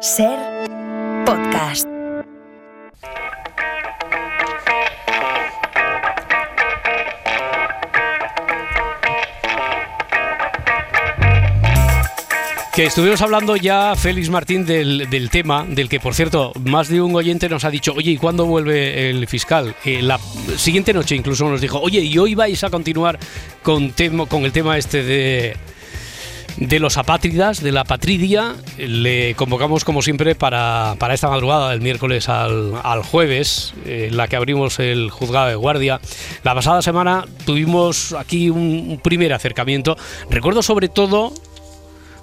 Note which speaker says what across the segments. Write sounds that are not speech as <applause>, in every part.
Speaker 1: Ser podcast.
Speaker 2: Que estuvimos hablando ya, Félix Martín, del, del, tema, del que, por cierto, más de un oyente nos ha dicho, oye, ¿y cuándo vuelve el fiscal? Eh, la siguiente noche incluso nos dijo, oye, ¿y hoy vais a continuar con, con el tema este de, de los apátridas, de la patridia. Le convocamos, como siempre, para, para esta madrugada, del miércoles al, al jueves, en la que abrimos el juzgado de guardia. La pasada semana tuvimos aquí un, un primer acercamiento. Recuerdo sobre todo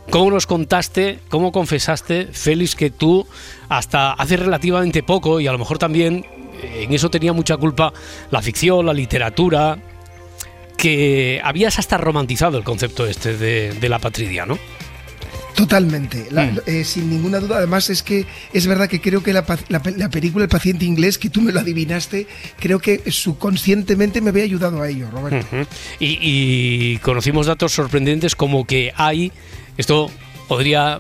Speaker 2: ¿Cómo nos contaste, cómo confesaste, Félix, que tú hasta hace relativamente poco, y a lo mejor también en eso tenía mucha culpa la ficción, la literatura, que habías hasta romantizado el concepto este de, de la patridia, ¿no?
Speaker 3: Totalmente, la, mm. eh, sin ninguna duda. Además es que es verdad que creo que la, la, la, película El paciente inglés, que tú me lo adivinaste, creo que subconscientemente me había ayudado a ello, Roberto.
Speaker 2: Uh -huh. y, y conocimos datos sorprendentes como que hay, esto podría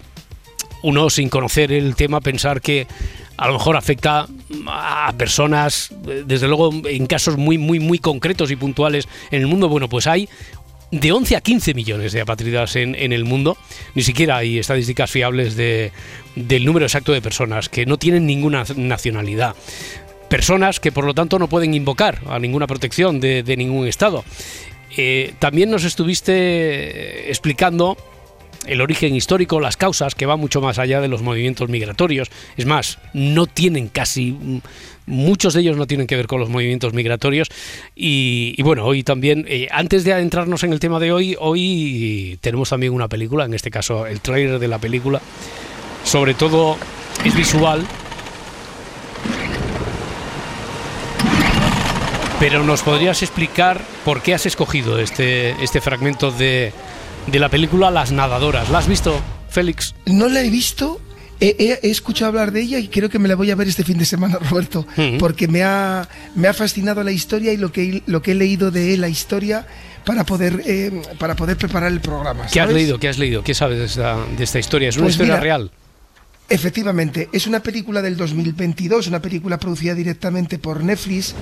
Speaker 2: uno sin conocer el tema pensar que a lo mejor afecta a personas, desde luego en casos muy, muy, muy concretos y puntuales en el mundo. Bueno, pues hay de 11 a 15 millones de apátridas en, en, el mundo. Ni siquiera hay estadísticas fiables de, del número exacto de personas que no tienen ninguna nacionalidad. Personas que por lo tanto no pueden invocar a ninguna protección de, ningún Estado. Eh, también nos estuviste explicando el origen histórico, las causas, que va mucho más allá de los movimientos migratorios. Es más, no tienen casi, muchos de ellos no tienen que ver con los movimientos migratorios. Y, y bueno, hoy también, eh, antes de adentrarnos en el tema de hoy, hoy tenemos también una película, en este caso el trailer de la película. Sobre todo es visual. Pero nos podrías explicar por qué has escogido este, este fragmento de, de la película Las Nadadoras. ¿La has visto, Félix?
Speaker 3: No la he visto. He, he, he, escuchado hablar de ella y creo que me la voy a ver este fin de semana, <laughs> Roberto, uh -huh. porque me ha, me ha fascinado la historia y lo que, lo que he leído de la historia para poder, eh, para poder preparar el programa. ¿sabes?
Speaker 2: ¿Qué has leído? ¿Qué has leído? ¿Qué sabes de esta, de esta historia? ¿Es una pues historia mira, real?
Speaker 3: Efectivamente, es una película del 2022, una película producida directamente por Netflix.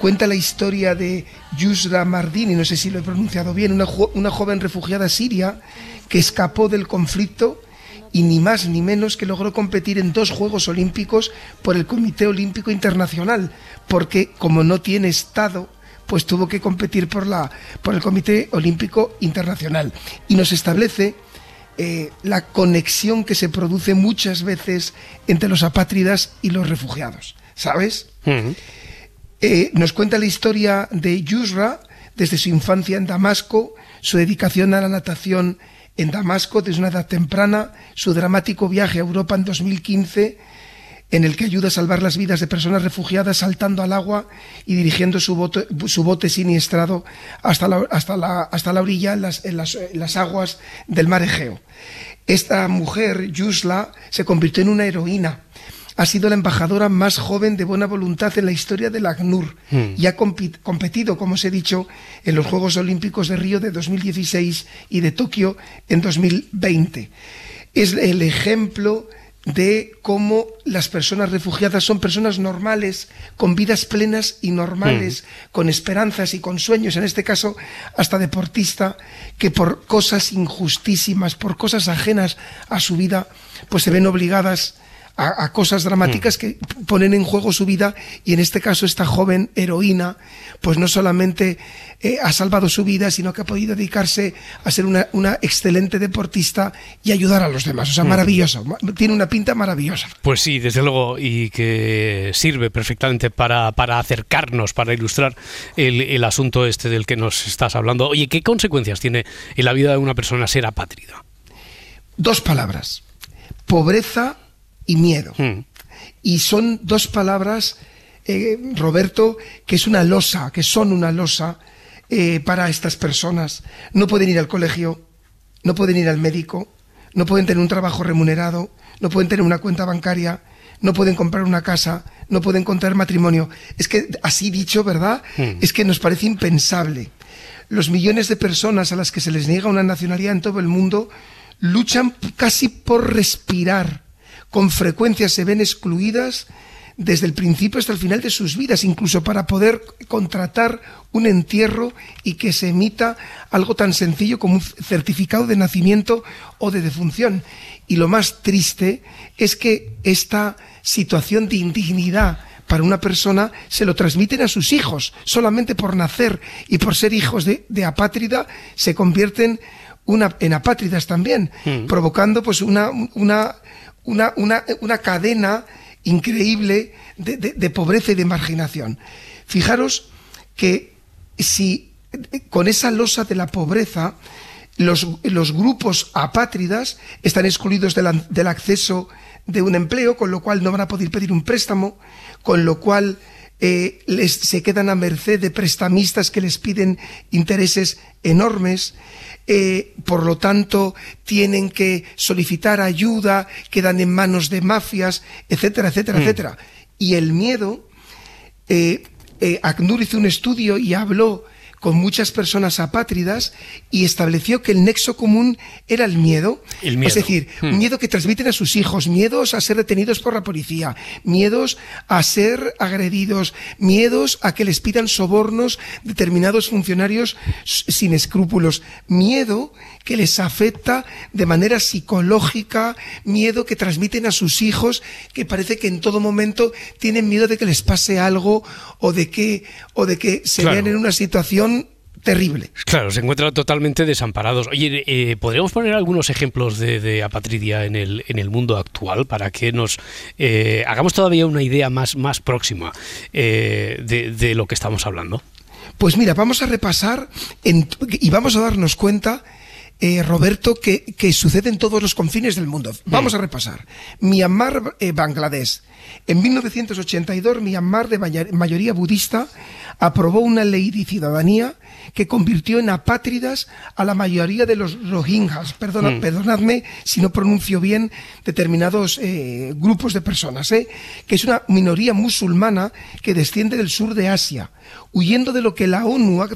Speaker 3: Cuenta la historia de Yusra Mardini, no sé si lo he pronunciado bien, una, una joven refugiada siria que escapó del conflicto y ni más ni menos que logró competir en dos Juegos Olímpicos por el Comité Olímpico Internacional, porque como no tiene Estado, pues tuvo que competir por, la, por el Comité Olímpico Internacional. Y nos establece eh, la conexión que se produce muchas veces entre los apátridas y los refugiados, ¿sabes? Uh -huh. eh, nos cuenta la historia de Yusra desde su infancia en Damasco, su dedicación a la natación en Damasco desde una edad temprana, su dramático viaje a Europa en 2015, en el que ayuda a salvar las vidas de personas refugiadas saltando al agua y dirigiendo su bote, su bote siniestrado hasta la, hasta la, hasta la orilla en las, en, las, en las aguas del mar Egeo. Esta mujer, Yusla, se convirtió en una heroína. Ha sido la embajadora más joven de buena voluntad en la historia del ACNUR mm. y ha competido, como os he dicho, en los Juegos Olímpicos de Río de 2016 y de Tokio en 2020. Es el ejemplo de cómo las personas refugiadas son personas normales, con vidas plenas y normales, mm. con esperanzas y con sueños, en este caso hasta deportista, que por cosas injustísimas, por cosas ajenas a su vida, pues se ven obligadas a, a, cosas dramáticas mm. que ponen en juego su vida y en este caso esta joven heroína pues no solamente eh, ha salvado su vida sino que ha podido dedicarse a ser una, una excelente deportista y ayudar a los demás, o sea, mm. maravilloso, tiene una pinta maravillosa.
Speaker 2: Pues sí, desde luego y que sirve perfectamente para, para acercarnos, para ilustrar el, el asunto este del que nos estás hablando. Oye, ¿qué consecuencias tiene en la vida de una persona ser apátrida?
Speaker 3: Dos palabras, pobreza y miedo. Mm. Y son dos palabras, eh, Roberto, que es una losa, que son una losa eh, para estas personas. No pueden ir al colegio, no pueden ir al médico, no pueden tener un trabajo remunerado, no pueden tener una cuenta bancaria, no pueden comprar una casa, no pueden contraer matrimonio. Es que, así dicho, ¿verdad? Mm. Es que nos parece impensable. Los millones de personas a las que se les niega una nacionalidad en todo el mundo luchan casi por respirar con frecuencia se ven excluidas desde el principio hasta el final de sus vidas, incluso para poder contratar un entierro y que se emita algo tan sencillo como un certificado de nacimiento o de defunción. Y lo más triste es que esta situación de indignidad para una persona se lo transmiten a sus hijos. Solamente por nacer y por ser hijos de, apátrida se convierten una, en apátridas también, hmm. provocando pues una, una, una, una, cadena increíble de, de, pobreza y de marginación. Fijaros que si con esa losa de la pobreza los, los grupos apátridas están excluidos del acceso de un empleo, con lo cual no van a poder pedir un préstamo, con lo cual eh, les, se quedan a merced de prestamistas que les piden intereses enormes, eh, por lo tanto tienen que solicitar ayuda, quedan en manos de mafias, etcétera, etcétera, mm. etcétera. Y el miedo, eh, eh hizo un estudio y habló con muchas personas apátridas y estableció que el nexo común era el miedo. Es decir, hmm. miedo que transmiten a sus hijos, miedos a ser detenidos por la policía, miedos a ser agredidos, miedos a que les pidan sobornos determinados funcionarios sin escrúpulos, miedo que les afecta de manera psicológica, miedo que transmiten a sus hijos, que parece que en todo momento tienen miedo de que les pase algo o de que, o de que se vean en una situación terrible.
Speaker 2: Claro, se encuentran totalmente desamparados. Oye, eh, ¿podríamos poner algunos ejemplos de, apatridia en el, en el mundo actual para que nos eh, hagamos todavía una idea más, más próxima eh, de, de, lo que estamos hablando?
Speaker 3: Pues mira, vamos a repasar y vamos a darnos cuenta eh, Roberto, que, sucede en todos los confines del mundo. Vamos a repasar. Myanmar, eh, Bangladesh. En 1982, Myanmar, de mayoría budista, aprobó una ley de ciudadanía que convirtió en apátridas a la mayoría de los rohingyas. Mm. Perdonadme si no pronuncio bien determinados eh, grupos de personas, que es una minoría musulmana que desciende del sur de Asia huyendo de lo que la ONU ha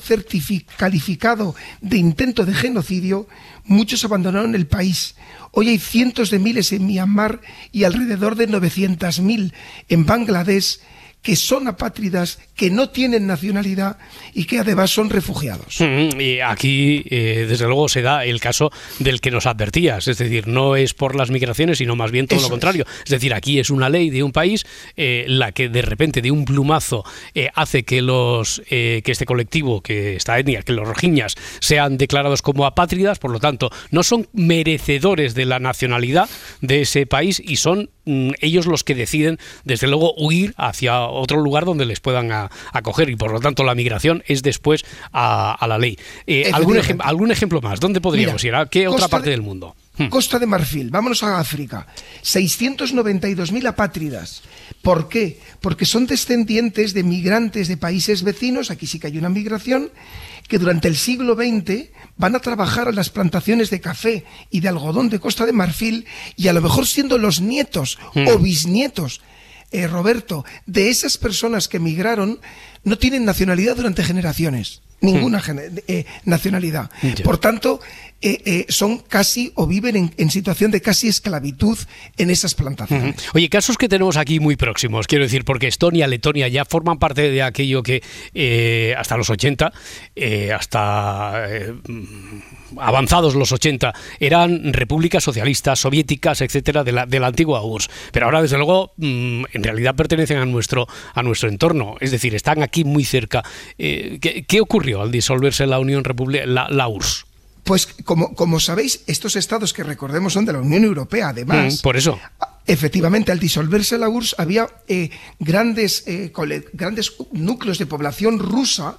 Speaker 3: calificado de intento de genocidio, muchos abandonaron el país. Hoy hay cientos de miles en Myanmar y alrededor de 900.000 en Bangladesh que son apátridas, que no tienen nacionalidad y que además son refugiados.
Speaker 2: Y aquí, eh, desde luego, se da el caso del que nos advertías, es decir, no es por las migraciones, sino más bien todo lo contrario. Es. decir, aquí es una ley de un país eh, la que de repente, de un plumazo, eh, hace que los que este colectivo, que esta etnia, que los rojiñas, sean declarados como apátridas, por lo tanto, no son merecedores de la nacionalidad de ese país y son mm, ellos los que deciden, desde luego, huir hacia otro lugar donde les puedan acoger y por lo tanto la migración es después a, la ley. Eh, ¿algún, ¿Algún ejemplo más? ¿Dónde podríamos ir? ¿A qué otra parte del mundo?
Speaker 3: Hmm. Costa de Marfil, vámonos a África. 692.000 apátridas. ¿Por qué? Porque son descendientes de migrantes de países vecinos, aquí sí que hay una migración, que durante el siglo XX van a trabajar en las plantaciones de café y de algodón de Costa de Marfil y a lo mejor siendo los nietos o hmm. bisnietos eh, Roberto, de esas personas que emigraron, no tienen nacionalidad durante generaciones ninguna hmm. eh, nacionalidad. Por tanto, eh, eh, son casi o viven en, situación de casi esclavitud en esas plantaciones.
Speaker 2: Oye, casos que tenemos aquí muy próximos, quiero decir, porque Estonia, Letonia ya forman parte de aquello que hasta los 80, hasta avanzados los 80, eran repúblicas socialistas, soviéticas, etcétera, de la, de la antigua URSS. Pero ahora, desde luego, mm, en realidad pertenecen a nuestro, a nuestro entorno, es decir, están aquí muy cerca. ¿qué, ¿qué, ocurrió al disolverse la Unión República, la URSS?
Speaker 3: Pues como, como sabéis, estos estados que recordemos son de la Unión Europea, además.
Speaker 2: Mm, por eso.
Speaker 3: Efectivamente, al disolverse la URSS había eh, grandes, eh, grandes núcleos de población rusa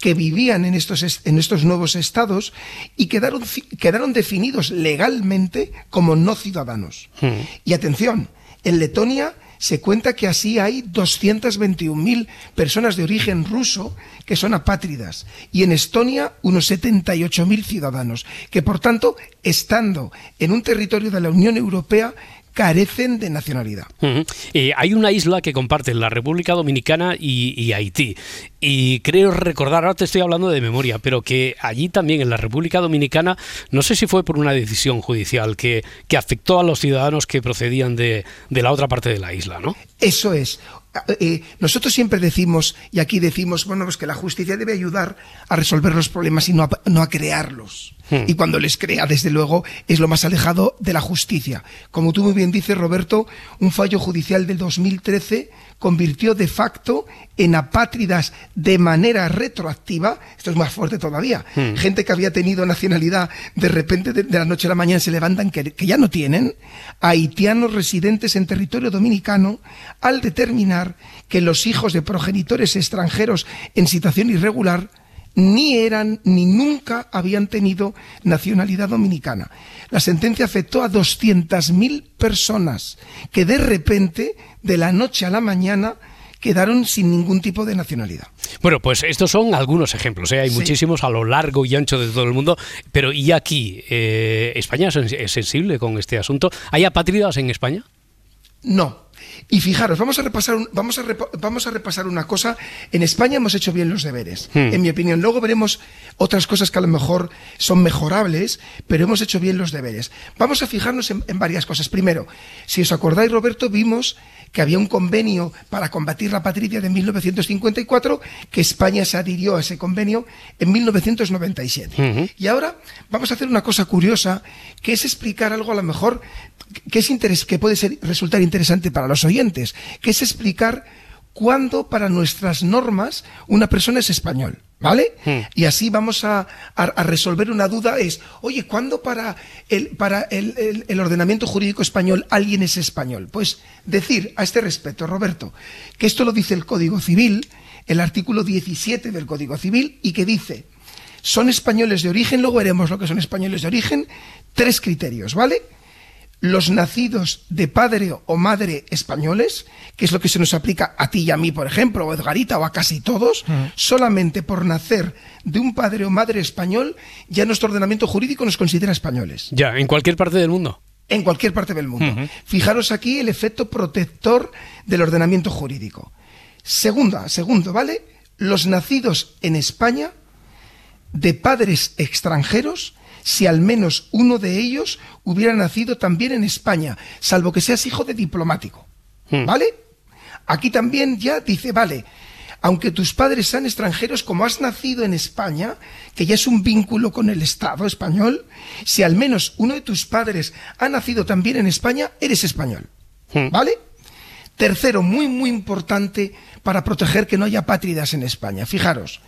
Speaker 3: que vivían en estos, en estos nuevos estados y quedaron, quedaron definidos legalmente como no ciudadanos. Mm. Y atención, en Letonia se cuenta que así hay 221.000 personas de origen ruso que son apátridas y en Estonia unos 78.000 ciudadanos, que por tanto, estando en un territorio de la Unión Europea, carecen de nacionalidad.
Speaker 2: Eh, hay una isla que comparten la República Dominicana y, Haití. Y creo recordar, ahora te estoy hablando de memoria, pero que allí también en la República Dominicana, no sé si fue por una decisión judicial que, que afectó a los ciudadanos que procedían de, de la otra parte de la isla, ¿no?
Speaker 3: Eso es. Eh, nosotros siempre decimos, y aquí decimos, bueno, pues que la justicia debe ayudar a resolver los problemas y no a, no a crearlos. Hmm. Y cuando les crea, desde luego, es lo más alejado de la justicia. Como tú muy bien dices, Roberto, un fallo judicial del 2013 convirtió de facto en apátridas de manera retroactiva, esto es más fuerte todavía, hmm. gente que había tenido nacionalidad de repente de, la noche a la mañana se levantan que, que ya no tienen, haitianos residentes en territorio dominicano, al determinar que los hijos de progenitores extranjeros en situación irregular ni eran ni nunca habían tenido nacionalidad dominicana. La sentencia afectó a 200.000 personas que de repente, de la noche a la mañana, quedaron sin ningún tipo de nacionalidad.
Speaker 2: Bueno, pues estos son algunos ejemplos, ¿eh? hay muchísimos a lo largo y ancho de todo el mundo, pero ¿y aquí? Eh, ¿España es sensible con este asunto? ¿Hay apátridas en España?
Speaker 3: No, y fijaros, vamos a repasar, vamos a, vamos a repasar una cosa. En España hemos hecho bien los deberes, hmm. en mi opinión. Luego veremos otras cosas que a lo mejor son mejorables, pero hemos hecho bien los deberes. Vamos a fijarnos en, varias cosas. Primero, si os acordáis, Roberto, vimos que había un convenio para combatir la patria de 1954, que España se adhirió a ese convenio en 1997. Y ahora vamos a hacer una cosa curiosa, que es explicar algo a lo mejor que, es que puede ser, resultar interesante para los oyentes, que es explicar cuándo para nuestras normas una persona es español. ¿Vale? Hmm. Y así vamos a, resolver una duda es, oye, ¿cuándo para, el, para el, el, ordenamiento jurídico español alguien es español? Pues decir a este respecto, Roberto, que esto lo dice el Código Civil, el artículo 17 del Código Civil, y que dice, son españoles de origen, luego veremos lo que son españoles de origen, tres criterios, ¿vale? Los nacidos de padre o madre españoles, que es lo que se nos aplica a ti y a mí, por ejemplo, o a Edgarita o a casi todos, solamente por nacer de un padre o madre español, ya nuestro ordenamiento jurídico nos considera españoles.
Speaker 2: Ya, en cualquier parte del mundo.
Speaker 3: En cualquier parte del mundo. Fijaros aquí el efecto protector del ordenamiento jurídico. Segunda, segundo, ¿vale? Los nacidos en España de padres extranjeros si al menos uno de ellos hubiera nacido también en España, salvo que seas hijo de diplomático. Hmm. ¿Vale? Aquí también ya dice, vale, aunque tus padres sean extranjeros, como has nacido en España, que ya es un vínculo con el Estado español, si al menos uno de tus padres ha nacido también en España, eres español. Hmm. ¿Vale? Tercero, muy, muy importante para proteger que no haya pátridas en España. Fijaros,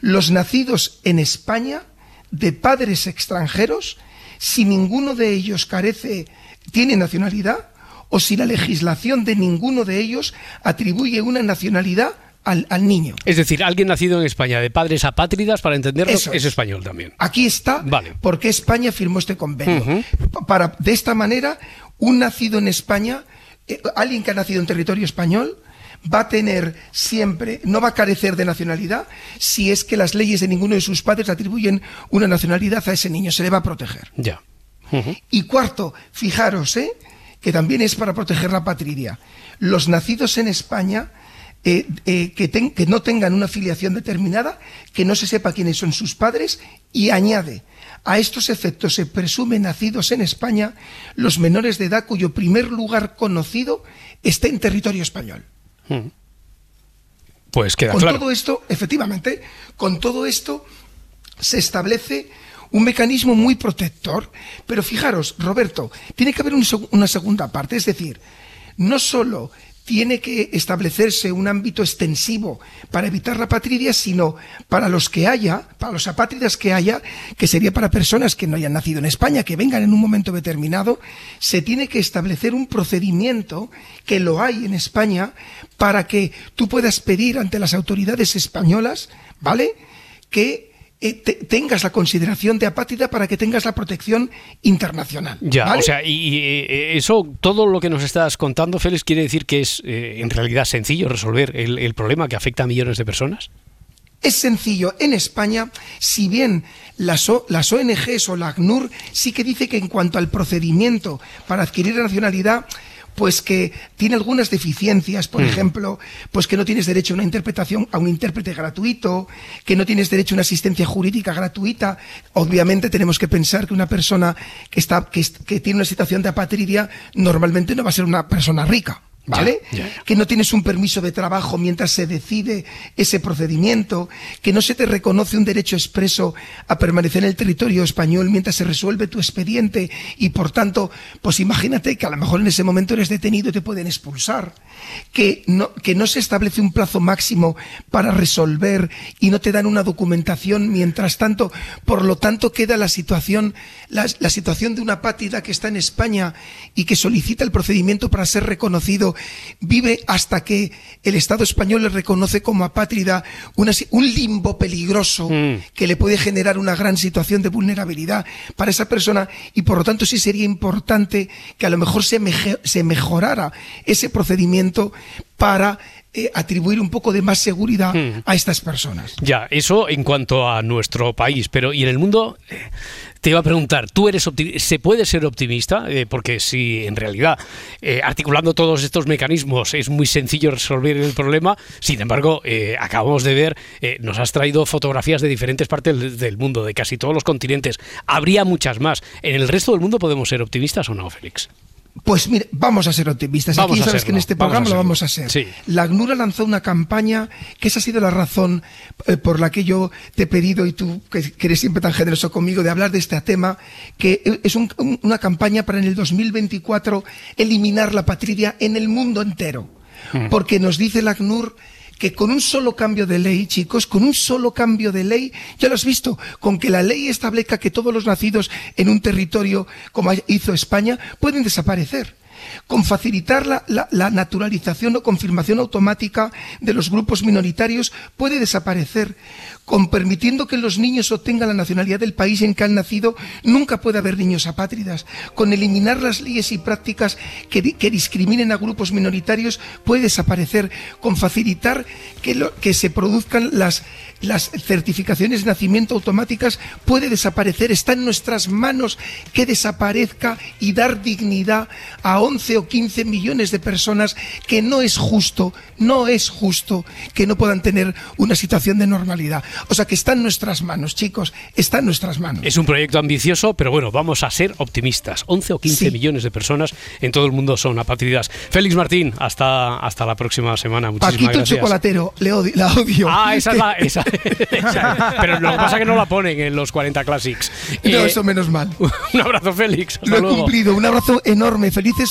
Speaker 3: los nacidos en España de padres extranjeros si ninguno de ellos carece, tiene nacionalidad o si la legislación de ninguno de ellos atribuye una nacionalidad al, niño.
Speaker 2: Es decir, alguien nacido en España de padres apátridas, para entenderlo, es. español también.
Speaker 3: Aquí está vale. porque España firmó este convenio. Para, de esta manera, un nacido en España, eh, alguien que ha nacido en territorio español, va a tener siempre, no va a carecer de nacionalidad si es que las leyes de ninguno de sus padres atribuyen una nacionalidad a ese niño, se le va a proteger.
Speaker 2: Ya.
Speaker 3: Y cuarto, fijaros, ¿eh? que también es para proteger la patria. Los nacidos en España eh, eh, que, que, no tengan una filiación determinada, que no se sepa quiénes son sus padres, y añade, a estos efectos se presume nacidos en España los menores de edad cuyo primer lugar conocido esté en territorio español.
Speaker 2: Pues queda
Speaker 3: con
Speaker 2: claro.
Speaker 3: todo esto, efectivamente, con todo esto se establece un mecanismo muy protector. Pero fijaros, Roberto, tiene que haber una segunda parte, es decir, no solo tiene que establecerse un ámbito extensivo para evitar la patria, sino para los que haya, para los apátridas que haya, que sería para personas que no hayan nacido en España, que vengan en un momento determinado, se tiene que establecer un procedimiento que lo hay en España para que tú puedas pedir ante las autoridades españolas, ¿vale? Que eh, tengas la consideración de apátrida para que tengas la protección internacional.
Speaker 2: Ya, o sea, y, eh, eso, todo lo que nos estás contando, Félix, quiere decir que es eh, en realidad sencillo resolver el, problema que afecta a millones de personas.
Speaker 3: Es sencillo, en España, si bien las, las ONGs o la ACNUR sí que dice que en cuanto al procedimiento para adquirir la nacionalidad, pues que tiene algunas deficiencias, por mm. ejemplo, pues que no tienes derecho a una interpretación, a un intérprete gratuito, que no tienes derecho a una asistencia jurídica gratuita. Obviamente tenemos que pensar que una persona que está, que, que tiene una situación de apatridia normalmente no va a ser una persona rica. ¿Vale? Que no tienes un permiso de trabajo mientras se decide ese procedimiento, que no se te reconoce un derecho expreso a permanecer en el territorio español mientras se resuelve tu expediente y por tanto, pues imagínate que a lo mejor en ese momento eres detenido y te pueden expulsar, que no, que no se establece un plazo máximo para resolver y no te dan una documentación mientras tanto, por lo tanto queda la situación, la, la situación de una pátida que está en España y que solicita el procedimiento para ser reconocido vive hasta que el Estado español le reconoce como apátrida un limbo peligroso mm. que le puede generar una gran situación de vulnerabilidad para esa persona y por lo tanto sí sería importante que a lo mejor se, se mejorara ese procedimiento para eh, atribuir un poco de más seguridad hmm. a estas personas.
Speaker 2: Ya, eso en cuanto a nuestro país, pero ¿y en el mundo? Eh, te iba a preguntar, ¿tú eres ¿Se puede ser optimista? Eh, porque si en realidad articulando todos estos mecanismos es muy sencillo resolver el problema, sin embargo, acabamos de ver, nos has traído fotografías de diferentes partes del mundo, de casi todos los continentes. Habría muchas más. ¿En el resto del mundo podemos ser optimistas o no, Félix?
Speaker 3: Pues mire, vamos a ser optimistas. Aquí sabes que en este programa lo vamos a ser. La ACNUR lanzó una campaña, que esa ha sido la razón eh, por la que yo te he pedido, y tú que, eres siempre tan generoso conmigo, de hablar de este tema, que es una campaña para en el 2024 eliminar la patria en el mundo entero. Hmm. Porque nos dice la ACNUR que con un solo cambio de ley, chicos, con un solo cambio de ley, ya lo has visto, con que la ley establezca que todos los nacidos en un territorio, como hizo España, pueden desaparecer con facilitar la, naturalización o confirmación automática de los grupos minoritarios puede desaparecer. Con permitiendo que los niños obtengan la nacionalidad del país en que han nacido, nunca puede haber niños apátridas. Con eliminar las leyes y prácticas que, discriminen a grupos minoritarios puede desaparecer. Con facilitar que, se produzcan las las certificaciones de nacimiento automáticas puede desaparecer. Está en nuestras manos que desaparezca y dar dignidad a 11 o 15 millones de personas que no es justo, no es justo que no puedan tener una situación de normalidad. O sea que está en nuestras manos, chicos, está en nuestras manos.
Speaker 2: Es un proyecto ambicioso, pero bueno, vamos a ser optimistas. 11 o 15 millones de personas en todo el mundo son apátridas. Félix Martín, hasta, hasta la próxima semana. Muchísimas
Speaker 3: Paquito chocolatero, le odio, la odio.
Speaker 2: Ah, esa es la... <laughs> Esa, Pero lo que pasa es que no la ponen en los 40 Classics.
Speaker 3: No, eh, eso menos mal. <laughs>
Speaker 2: Un abrazo, Félix.
Speaker 3: lo he cumplido. Un abrazo enorme. Felices